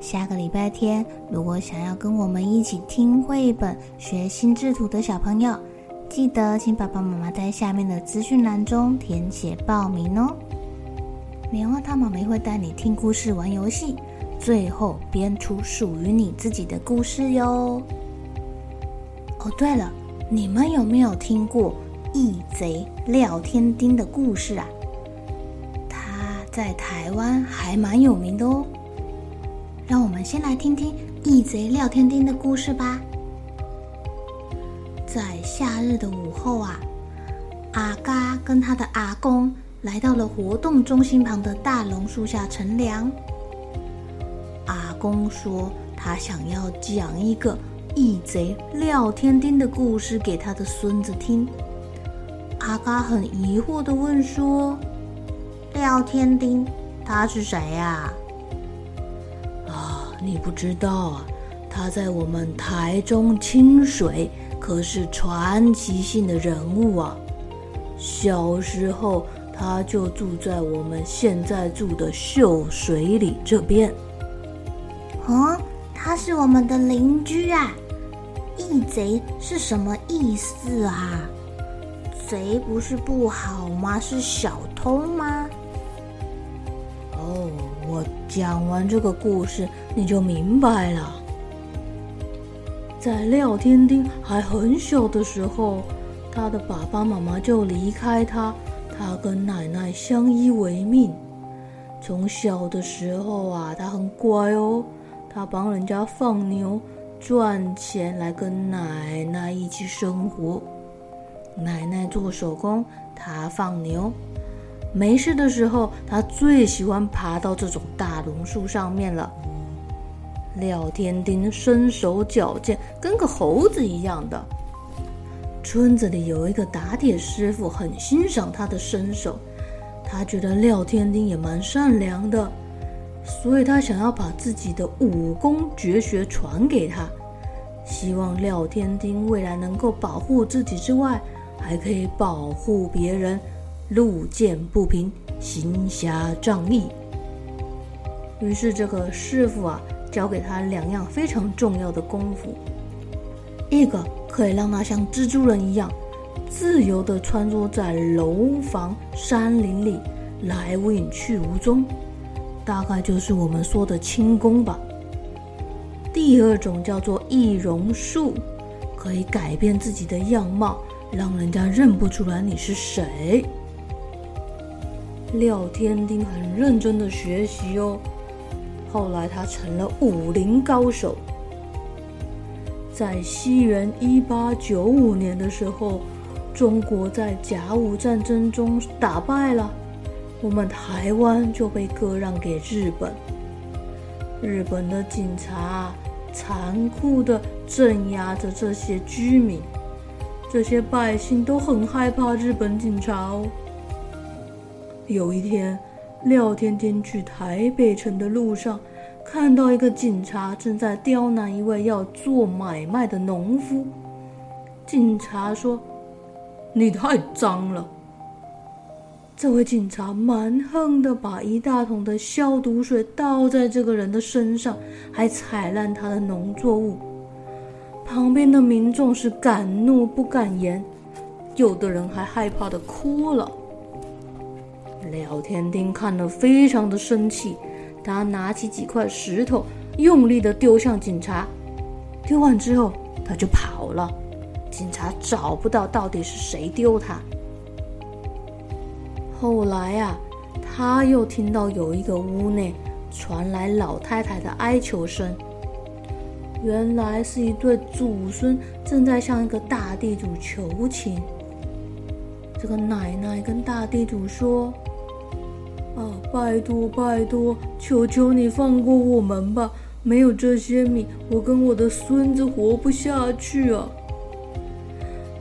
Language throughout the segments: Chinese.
下个礼拜天，如果想要跟我们一起听绘本、学心智图的小朋友，记得请爸爸妈妈在下面的资讯栏中填写报名哦。棉花糖妈咪会带你听故事、玩游戏，最后编出属于你自己的故事哟。哦，对了，你们有没有听过义贼廖天丁的故事啊？他在台湾还蛮有名的哦。让我们先来听听义贼廖天丁的故事吧。在夏日的午后啊，阿嘎跟他的阿公来到了活动中心旁的大榕树下乘凉。阿公说他想要讲一个义贼廖天丁的故事给他的孙子听。阿嘎很疑惑地问说：“廖天丁他是谁呀？”你不知道啊，他在我们台中清水可是传奇性的人物啊。小时候他就住在我们现在住的秀水里这边。哦，他是我们的邻居啊。义贼是什么意思啊？贼不是不好吗？是小偷吗？哦，我讲完这个故事，你就明白了。在廖天丁还很小的时候，他的爸爸妈妈就离开他，他跟奶奶相依为命。从小的时候啊，他很乖哦，他帮人家放牛赚钱来跟奶奶一起生活。奶奶做手工，他放牛。没事的时候，他最喜欢爬到这种大榕树上面了。廖天丁身手矫健，跟个猴子一样的。村子里有一个打铁师傅，很欣赏他的身手，他觉得廖天丁也蛮善良的，所以他想要把自己的武功绝学传给他，希望廖天丁未来能够保护自己之外，还可以保护别人。路见不平，行侠仗义。于是，这个师傅啊，教给他两样非常重要的功夫：一个可以让他像蜘蛛人一样，自由地穿梭在楼房、山林里，来无影去无踪，大概就是我们说的轻功吧。第二种叫做易容术，可以改变自己的样貌，让人家认不出来你是谁。廖天丁很认真的学习哦，后来他成了武林高手。在西元一八九五年的时候，中国在甲午战争中打败了，我们台湾就被割让给日本。日本的警察残酷地镇压着这些居民，这些百姓都很害怕日本警察哦。有一天，廖天天去台北城的路上，看到一个警察正在刁难一位要做买卖的农夫。警察说：“你太脏了。”这位警察蛮横的把一大桶的消毒水倒在这个人的身上，还踩烂他的农作物。旁边的民众是敢怒不敢言，有的人还害怕的哭了。廖天丁看了，非常的生气，他拿起几块石头，用力的丢向警察，丢完之后他就跑了，警察找不到到底是谁丢他。后来啊，他又听到有一个屋内传来老太太的哀求声，原来是一对祖孙正在向一个大地主求情。这个奶奶跟大地主说：“啊，拜托拜托，求求你放过我们吧！没有这些米，我跟我的孙子活不下去啊！”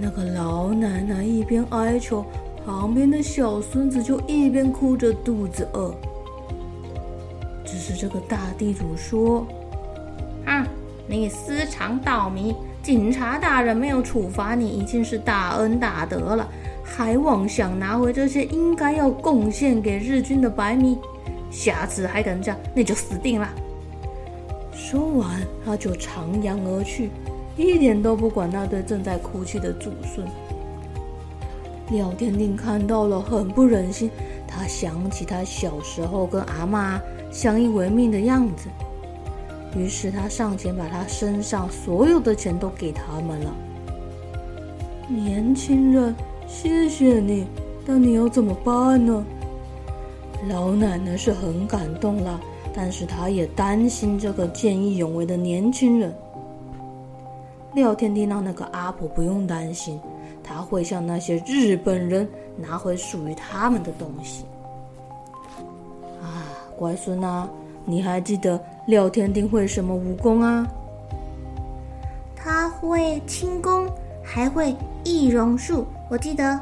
那个老奶奶一边哀求，旁边的小孙子就一边哭着肚子饿。只是这个大地主说：“啊，你私藏稻米，警察大人没有处罚你，已经是大恩大德了。”还妄想拿回这些应该要贡献给日军的白米，下次还敢这样，那就死定了。说完，他就长扬而去，一点都不管那对正在哭泣的祖孙。廖天定看到了，很不忍心，他想起他小时候跟阿嬷相依为命的样子，于是他上前把他身上所有的钱都给他们了。年轻人。谢谢你，但你要怎么办呢？老奶奶是很感动啦，但是她也担心这个见义勇为的年轻人。廖天丁让那个阿婆不用担心，他会向那些日本人拿回属于他们的东西。啊，乖孙啊，你还记得廖天丁会什么武功啊？他会轻功，还会易容术。我记得，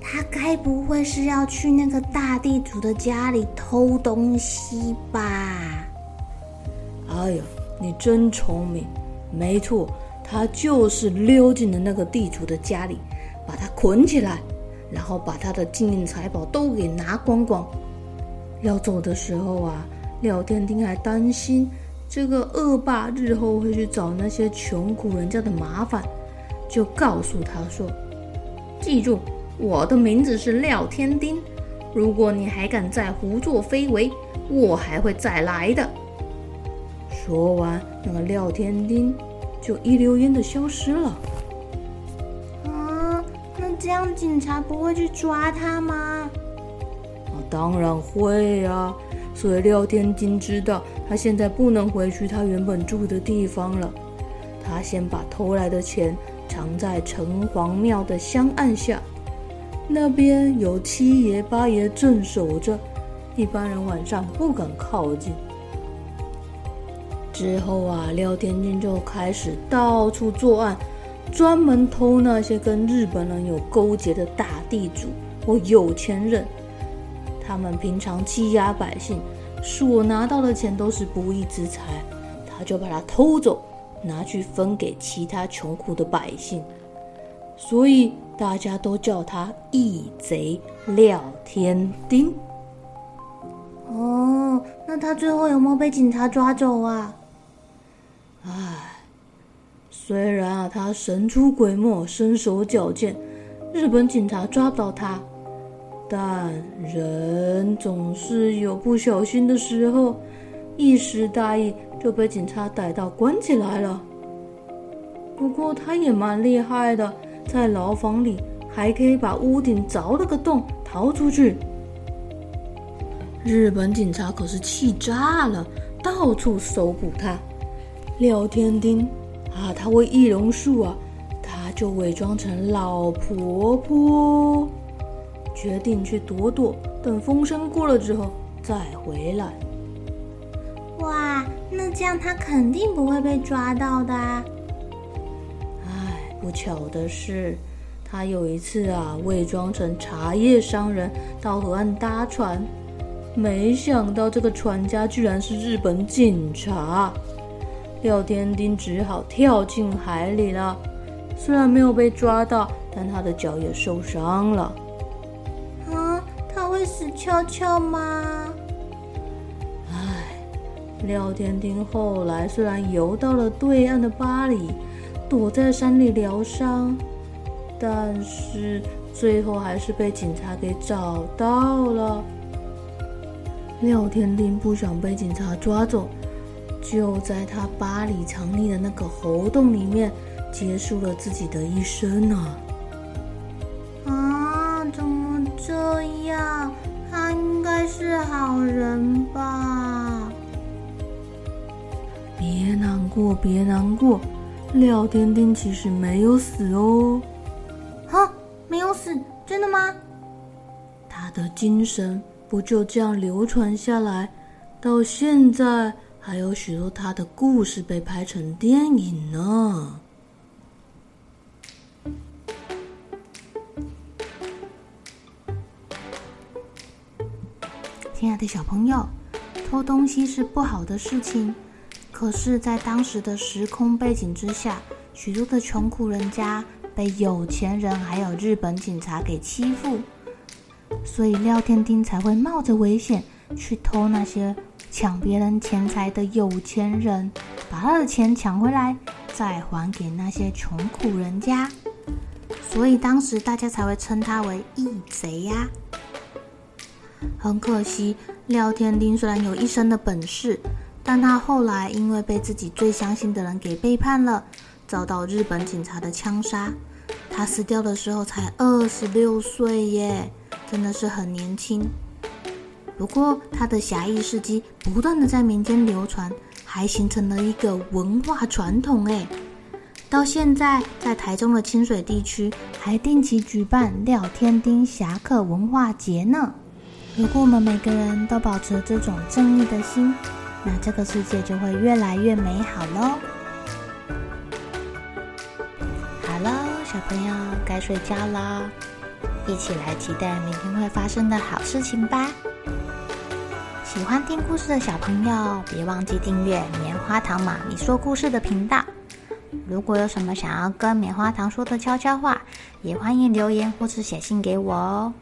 他该不会是要去那个大地主的家里偷东西吧？哎呦，你真聪明！没错，他就是溜进了那个地主的家里，把他捆起来，然后把他的金银财宝都给拿光光。要走的时候啊，廖天丁还担心这个恶霸日后会去找那些穷苦人家的麻烦，就告诉他说。记住，我的名字是廖天丁。如果你还敢再胡作非为，我还会再来的。说完，那个廖天丁就一溜烟的消失了。啊，那这样警察不会去抓他吗？啊，当然会啊。所以廖天丁知道，他现在不能回去他原本住的地方了。他先把偷来的钱。藏在城隍庙的香案下，那边有七爷八爷镇守着，一般人晚上不敢靠近。之后啊，廖天金就开始到处作案，专门偷那些跟日本人有勾结的大地主或有钱人。他们平常欺压百姓，所拿到的钱都是不义之财，他就把它偷走。拿去分给其他穷苦的百姓，所以大家都叫他义贼廖天丁。哦，那他最后有没有被警察抓走啊？唉，虽然啊他神出鬼没、身手矫健，日本警察抓不到他，但人总是有不小心的时候，一时大意。就被警察逮到关起来了。不过他也蛮厉害的，在牢房里还可以把屋顶凿了个洞逃出去。日本警察可是气炸了，到处搜捕他。廖天丁啊，他会易容术啊，他就伪装成老婆婆，决定去躲躲，等风声过了之后再回来。哇！那这样他肯定不会被抓到的啊。唉，不巧的是，他有一次啊，伪装成茶叶商人到河岸搭船，没想到这个船家居然是日本警察。廖天丁只好跳进海里了。虽然没有被抓到，但他的脚也受伤了。啊，他会死翘翘吗？廖天丁后来虽然游到了对岸的巴里，躲在山里疗伤，但是最后还是被警察给找到了。廖天丁不想被警察抓走，就在他巴里藏匿的那个猴洞里面，结束了自己的一生啊！啊，怎么这样？他应该是好人吧？别难过，别难过，廖丁丁其实没有死哦。哈，没有死，真的吗？他的精神不就这样流传下来，到现在还有许多他的故事被拍成电影呢。亲爱的小朋友，偷东西是不好的事情，可是，在当时的时空背景之下，许多的穷苦人家被有钱人还有日本警察给欺负，所以廖天丁才会冒着危险去偷那些抢别人钱财的有钱人，把他的钱抢回来，再还给那些穷苦人家，所以当时大家才会称他为义贼呀。很可惜，廖天丁虽然有一身的本事，但他后来因为被自己最相信的人给背叛了，遭到日本警察的枪杀。他死掉的时候才二十六岁耶，真的是很年轻。不过，他的侠义事迹不断的在民间流传，还形成了一个文化传统哎。到现在，在台中的清水地区，还定期举办廖天丁侠客文化节呢。如果我们每个人都保持这种正义的心，那这个世界就会越来越美好喽。好了，小朋友该睡觉啦，一起来期待明天会发生的好事情吧。喜欢听故事的小朋友，别忘记订阅棉花糖妈咪说故事的频道。如果有什么想要跟棉花糖说的悄悄话，也欢迎留言或是写信给我哦。